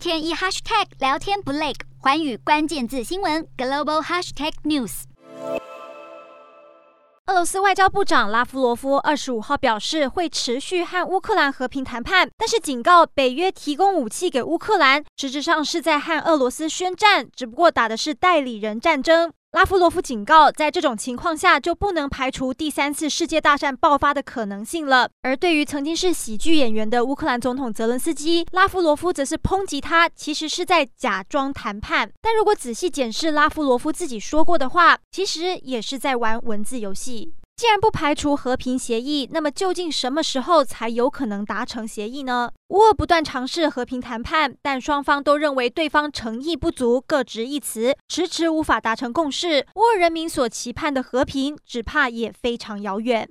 天一 hashtag 聊天不累，寰宇关键字新闻 global hashtag news。俄罗斯外交部长拉夫罗夫二十五号表示，会持续和乌克兰和平谈判，但是警告北约提供武器给乌克兰，实质上是在和俄罗斯宣战，只不过打的是代理人战争。拉夫罗夫警告，在这种情况下就不能排除第三次世界大战爆发的可能性了。而对于曾经是喜剧演员的乌克兰总统泽伦斯基，拉夫罗夫则是抨击他其实是在假装谈判。但如果仔细检视拉夫罗夫自己说过的话，其实也是在玩文字游戏。既然不排除和平协议，那么究竟什么时候才有可能达成协议呢？乌尔不断尝试和平谈判，但双方都认为对方诚意不足，各执一词，迟迟无法达成共识。乌尔人民所期盼的和平，只怕也非常遥远。